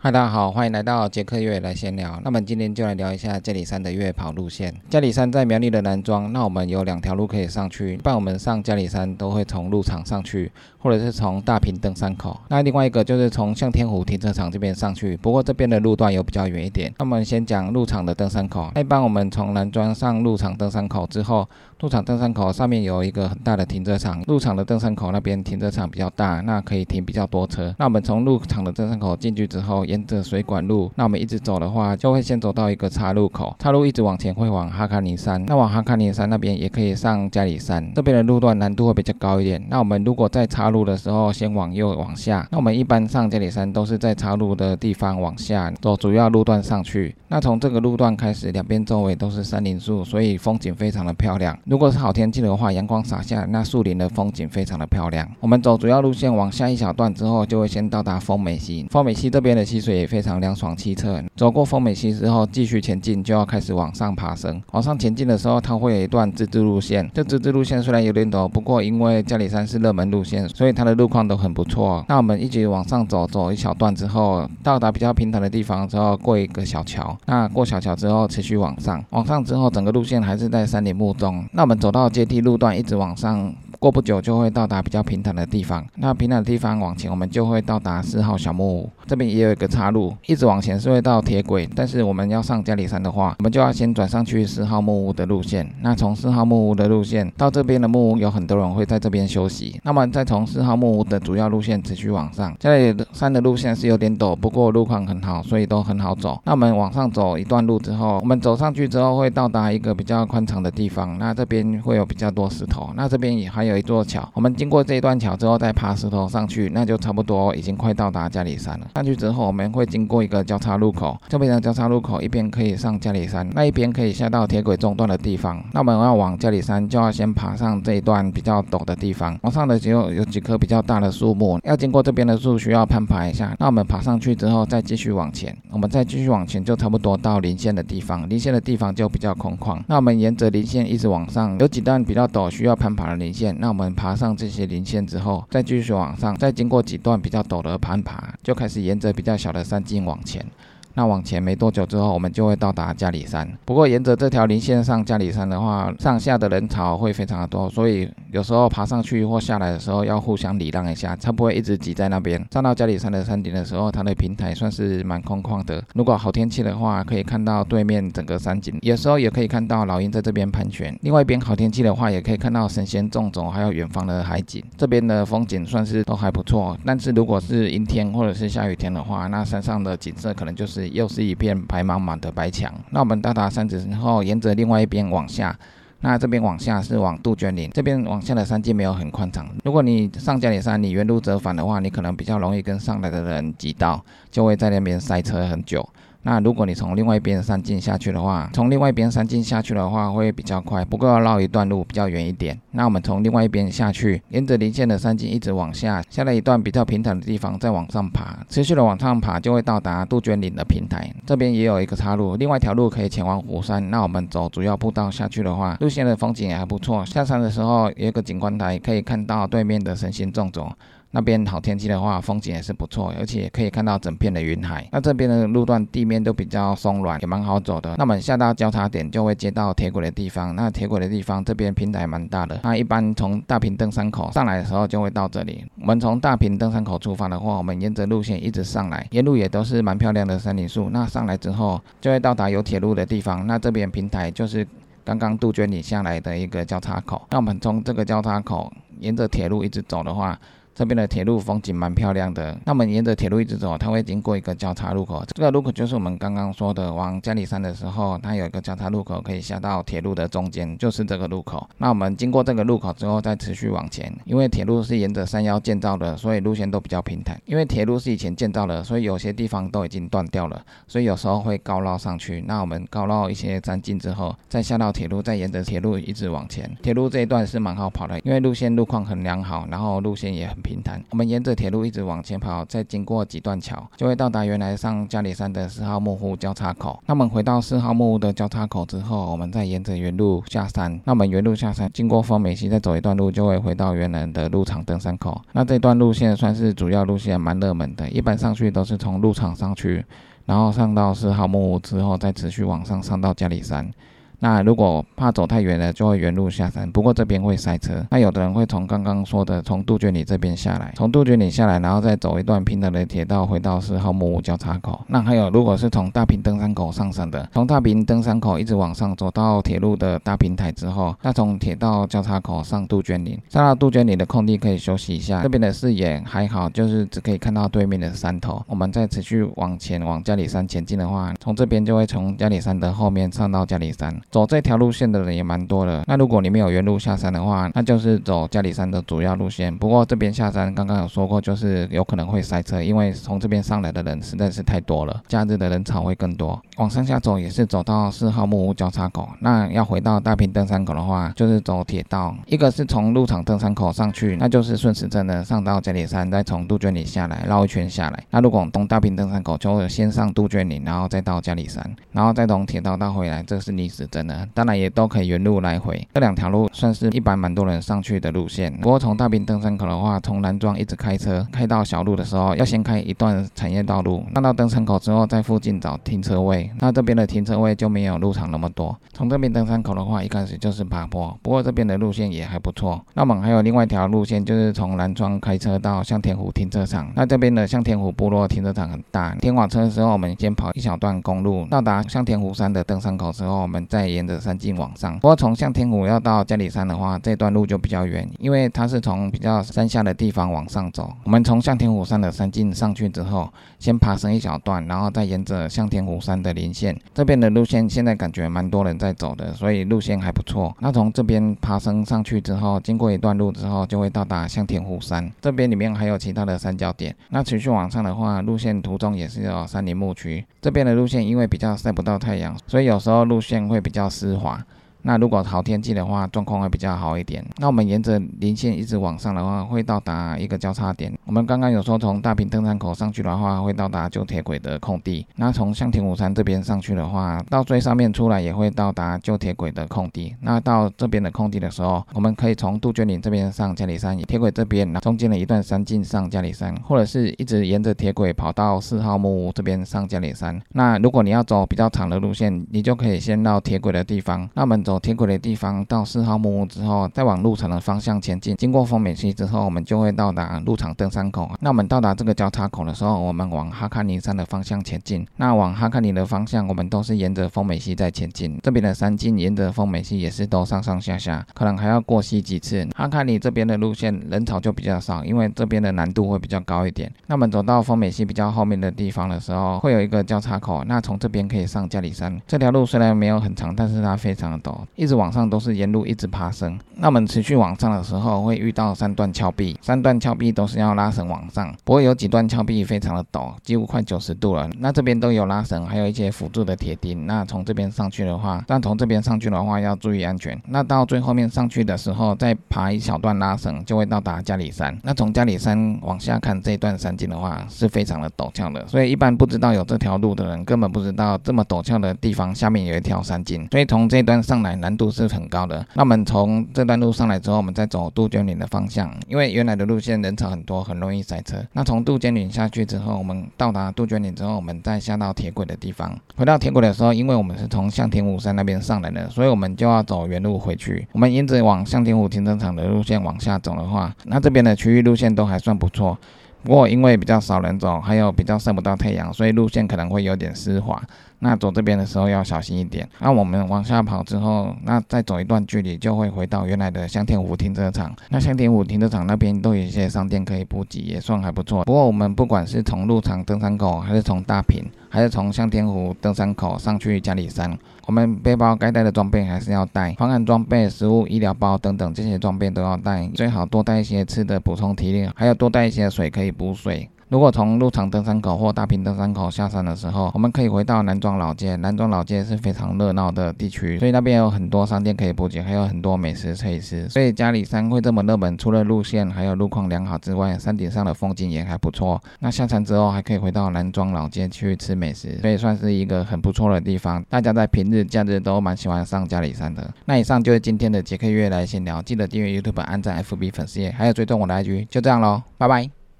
嗨，大家好，欢迎来到杰克越野来闲聊。那么今天就来聊一下嘉里山的越野跑路线。嘉里山在苗栗的南庄，那我们有两条路可以上去。一般我们上嘉里山都会从路场上去，或者是从大坪登山口。那另外一个就是从向天湖停车场这边上去，不过这边的路段有比较远一点。那我们先讲路场的登山口。那一般我们从南庄上路场登山口之后，路场登山口上面有一个很大的停车场。路场的登山口那边停车场比较大，那可以停比较多车。那我们从路场的登山口进去之后，沿着水管路，那我们一直走的话，就会先走到一个岔路口，岔路一直往前会往哈卡尼山，那往哈卡尼山那边也可以上加里山，这边的路段难度会比较高一点。那我们如果在岔路的时候，先往右往下，那我们一般上加里山都是在岔路的地方往下走主要路段上去。那从这个路段开始，两边周围都是森林树，所以风景非常的漂亮。如果是好天气的话，阳光洒下，那树林的风景非常的漂亮。我们走主要路线往下一小段之后，就会先到达丰美溪。丰美溪这边的溪水也非常凉。爽清澈，走过丰美溪之后，继续前进就要开始往上爬升。往上前进的时候，它会有一段自治路线。这自治路线虽然有点陡，不过因为嘉里山是热门路线，所以它的路况都很不错。那我们一直往上走，走一小段之后，到达比较平坦的地方之后，过一个小桥。那过小桥之后，持续往上，往上之后，整个路线还是在山林木中。那我们走到阶梯路段，一直往上。过不久就会到达比较平坦的地方，那平坦的地方往前，我们就会到达四号小木屋。这边也有一个岔路，一直往前是会到铁轨，但是我们要上嘉里山的话，我们就要先转上去四号木屋的路线。那从四号木屋的路线到这边的木屋，有很多人会在这边休息。那么再从四号木屋的主要路线持续往上，嘉里山的路线是有点陡，不过路况很好，所以都很好走。那我们往上走一段路之后，我们走上去之后会到达一个比较宽敞的地方，那这边会有比较多石头，那这边也还有一座桥。我们经过这一段桥之后，再爬石头上去，那就差不多已经快到达嘉里山了。上去之后，我们会经过一个交叉路口，这边的交叉路口一边可以上嘉里山，那一边可以下到铁轨中段的地方。那我们要往嘉里山，就要先爬上这一段比较陡的地方。往上的只有有几棵比较大的树木，要经过这边的树需要攀爬一下。那我们爬上去之后，再继续往前，我们再继续往前，就差不多到临线的地方。临线的地方就比较空旷。那我们沿着临线一直往上，有几段比较陡，需要攀爬的临线。那我们爬上这些零线之后，再继续往上，再经过几段比较陡的攀爬，就开始沿着比较小的。山径往前。那往前没多久之后，我们就会到达嘉里山。不过沿着这条林线上嘉里山的话，上下的人潮会非常的多，所以有时候爬上去或下来的时候要互相礼让一下，才不会一直挤在那边。上到嘉里山的山顶的时候，它的平台算是蛮空旷的。如果好天气的话，可以看到对面整个山景，有时候也可以看到老鹰在这边盘旋。另外一边好天气的话，也可以看到神仙种种，还有远方的海景。这边的风景算是都还不错。但是如果是阴天或者是下雨天的话，那山上的景色可能就是。又是一片白茫茫的白墙。那我们到达山顶之后，沿着另外一边往下，那这边往下是往杜鹃林，这边往下的山径没有很宽敞。如果你上加里山，你原路折返的话，你可能比较容易跟上来的人挤到，就会在那边塞车很久。那如果你从另外一边山径下去的话，从另外一边山径下去的话会比较快，不过要绕一段路比较远一点。那我们从另外一边下去，沿着临线的山径一直往下，下了一段比较平坦的地方，再往上爬，持续的往上爬就会到达杜鹃岭的平台。这边也有一个岔路，另外一条路可以前往虎山。那我们走主要步道下去的话，路线的风景也还不错。下山的时候有一个景观台，可以看到对面的神仙种种。那边好天气的话，风景也是不错，而且可以看到整片的云海。那这边的路段地面都比较松软，也蛮好走的。那么下到交叉点就会接到铁轨的地方。那铁轨的地方这边平台蛮大的。那一般从大坪登山口上来的时候就会到这里。我们从大坪登山口出发的话，我们沿着路线一直上来，沿路也都是蛮漂亮的森林树。那上来之后就会到达有铁路的地方。那这边平台就是刚刚杜鹃岭下来的一个交叉口。那我们从这个交叉口沿着铁路一直走的话，这边的铁路风景蛮漂亮的。那我们沿着铁路一直走，它会经过一个交叉路口。这个路口就是我们刚刚说的往嘉里山的时候，它有一个交叉路口，可以下到铁路的中间，就是这个路口。那我们经过这个路口之后，再持续往前。因为铁路是沿着山腰建造的，所以路线都比较平坦。因为铁路是以前建造的，所以有些地方都已经断掉了，所以有时候会高绕上去。那我们高绕一些山径之后，再下到铁路，再沿着铁路一直往前。铁路这一段是蛮好跑的，因为路线路况很良好，然后路线也很。平坦。我们沿着铁路一直往前跑，再经过几段桥，就会到达原来上嘉里山的四号木户交叉口。那我们回到四号木户的交叉口之后，我们再沿着原路下山。那我们原路下山，经过丰美溪，再走一段路，就会回到原来的鹿场登山口。那这段路线算是主要路线，蛮热门的，一般上去都是从鹿场上去。然后上到四号木屋之后，再持续往上上到嘉里山。那如果怕走太远了，就会原路下山。不过这边会塞车。那有的人会从刚刚说的从杜鹃里这边下来，从杜鹃里下来，然后再走一段平坦的铁道回到四号木屋交叉口。那还有，如果是从大坪登山口上山的，从大坪登山口一直往上走到铁路的大平台之后，那从铁道交叉口上杜鹃岭，上到杜鹃岭的空地可以休息一下。这边的视野还好，就是只可以看到对面的山头。我们再持续往前往嘉里山前进的话，从这边就会从嘉里山的后面上到嘉里山。走这条路线的人也蛮多的。那如果你没有原路下山的话，那就是走嘉里山的主要路线。不过这边下山刚刚有说过，就是有可能会塞车，因为从这边上来的人实在是太多了，假日的人潮会更多。往山下走也是走到四号木屋交叉口。那要回到大坪登山口的话，就是走铁道。一个是从鹿场登山口上去，那就是顺时针的上到嘉里山，再从杜鹃岭下来绕一圈下来。那如果从大坪登山口，就会先上杜鹃岭，然后再到嘉里山，然后再从铁道道回来，这是逆时针的。当然也都可以原路来回，这两条路算是一般蛮多人上去的路线。不过从大坪登山口的话，从南庄一直开车开到小路的时候，要先开一段产业道路。上到登山口之后，在附近找停车位。那这边的停车位就没有路场那么多。从这边登山口的话，一开始就是爬坡，不过这边的路线也还不错。那我们还有另外一条路线，就是从南庄开车到向天湖停车场。那这边的向天湖部落停车场很大，停完车的时候，我们先跑一小段公路，到达向天湖山的登山口之后，我们再沿着。山径往上，不过从向天湖要到嘉里山的话，这段路就比较远，因为它是从比较山下的地方往上走。我们从向天湖山的山径上去之后，先爬升一小段，然后再沿着向天湖山的连线，这边的路线现在感觉蛮多人在走的，所以路线还不错。那从这边爬升上去之后，经过一段路之后，就会到达向天湖山。这边里面还有其他的三角点。那持续往上的话，路线途中也是有山林牧区。这边的路线因为比较晒不到太阳，所以有时候路线会比较较丝滑，那如果好天气的话，状况会比较好一点。那我们沿着林线一直往上的话，会到达一个交叉点。我们刚刚有说从大坪登山口上去的话，会到达旧铁轨的空地。那从向田武山这边上去的话，到最上面出来也会到达旧铁轨的空地。那到这边的空地的时候，我们可以从杜鹃岭这边上嘉里山，铁轨这边中间的一段山径上嘉里山，或者是一直沿着铁轨跑到四号木屋这边上嘉里山。那如果你要走比较长的路线，你就可以先到铁轨的地方。那我们走铁轨的地方到四号木屋之后，再往鹿场的方向前进。经过丰美溪之后，我们就会到达鹿场登山口。那我们到达这个交叉口的时候，我们往哈卡尼山的方向前进。那往哈卡尼的方向，我们都是沿着丰美溪在前进。这边的山径沿着丰美溪也是都上上下下，可能还要过溪几次。哈卡尼这边的路线人潮就比较少，因为这边的难度会比较高一点。那我们走到丰美溪比较后面的地方的时候，会有一个交叉口。那从这边可以上加里山。这条路虽然没有很长，但是它非常的陡，一直。往上都是沿路一直爬升，那我们持续往上的时候会遇到三段峭壁，三段峭壁都是要拉绳往上，不过有几段峭壁非常的陡，几乎快九十度了。那这边都有拉绳，还有一些辅助的铁钉。那从这边上去的话，但从这边上去的话要注意安全。那到最后面上去的时候，再爬一小段拉绳，就会到达嘉里山。那从嘉里山往下看这一段山径的话，是非常的陡峭的，所以一般不知道有这条路的人，根本不知道这么陡峭的地方下面有一条山径。所以从这段上来难度。是很高的。那我们从这段路上来之后，我们再走杜鹃岭的方向，因为原来的路线人潮很多，很容易塞车。那从杜鹃岭下去之后，我们到达杜鹃岭之后，我们再下到铁轨的地方。回到铁轨的时候，因为我们是从向天湖山那边上来的，所以我们就要走原路回去。我们沿着往向天湖停车场的路线往下走的话，那这边的区域路线都还算不错。不过因为比较少人走，还有比较晒不到太阳，所以路线可能会有点湿滑。那走这边的时候要小心一点。那我们往下跑之后，那再走一段距离就会回到原来的香田湖停车场。那香田湖停车场那边都有一些商店可以补给，也算还不错。不过我们不管是从鹿场登山口，还是从大坪，还是从香田湖登山口上去嘉里山，我们背包该带的装备还是要带，防寒装备、食物、医疗包等等这些装备都要带。最好多带一些吃的补充体力，还要多带一些水可以补水。如果从鹿场登山口或大坪登山口下山的时候，我们可以回到南庄老街。南庄老街是非常热闹的地区，所以那边有很多商店可以补给，还有很多美食可以吃。所以嘉里山会这么热门，除了路线还有路况良好之外，山顶上的风景也还不错。那下山之后还可以回到南庄老街去吃美食，所以算是一个很不错的地方。大家在平日、假日都蛮喜欢上嘉里山的。那以上就是今天的杰克月来闲聊，记得订阅 YouTube、按赞 FB 粉丝页，还有追踪我的 IG。就这样喽，拜拜。